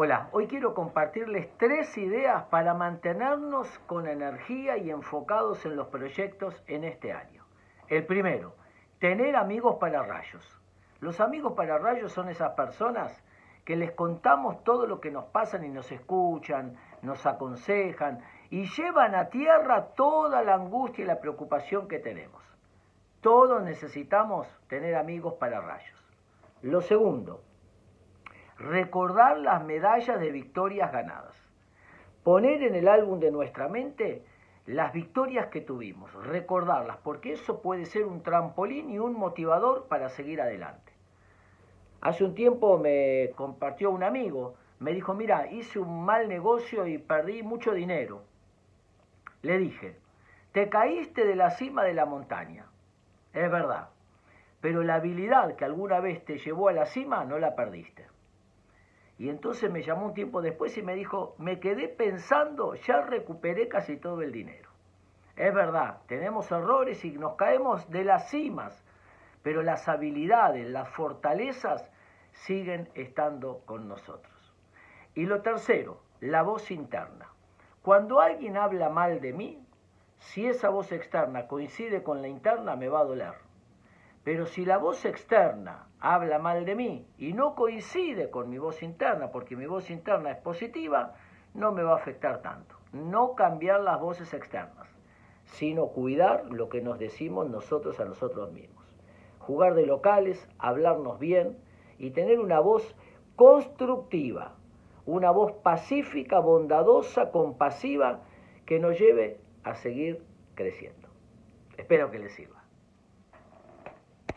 Hola, hoy quiero compartirles tres ideas para mantenernos con energía y enfocados en los proyectos en este año. El primero, tener amigos para rayos. Los amigos para rayos son esas personas que les contamos todo lo que nos pasa y nos escuchan, nos aconsejan y llevan a tierra toda la angustia y la preocupación que tenemos. Todos necesitamos tener amigos para rayos. Lo segundo, recordar las medallas de victorias ganadas. Poner en el álbum de nuestra mente las victorias que tuvimos, recordarlas, porque eso puede ser un trampolín y un motivador para seguir adelante. Hace un tiempo me compartió un amigo, me dijo, mira, hice un mal negocio y perdí mucho dinero. Le dije, te caíste de la cima de la montaña, es verdad, pero la habilidad que alguna vez te llevó a la cima no la perdiste. Y entonces me llamó un tiempo después y me dijo, me quedé pensando, ya recuperé casi todo el dinero. Es verdad, tenemos errores y nos caemos de las cimas, pero las habilidades, las fortalezas siguen estando con nosotros. Y lo tercero, la voz interna. Cuando alguien habla mal de mí, si esa voz externa coincide con la interna, me va a doler. Pero si la voz externa habla mal de mí y no coincide con mi voz interna, porque mi voz interna es positiva, no me va a afectar tanto. No cambiar las voces externas, sino cuidar lo que nos decimos nosotros a nosotros mismos. Jugar de locales, hablarnos bien y tener una voz constructiva, una voz pacífica, bondadosa, compasiva, que nos lleve a seguir creciendo. Espero que les sirva.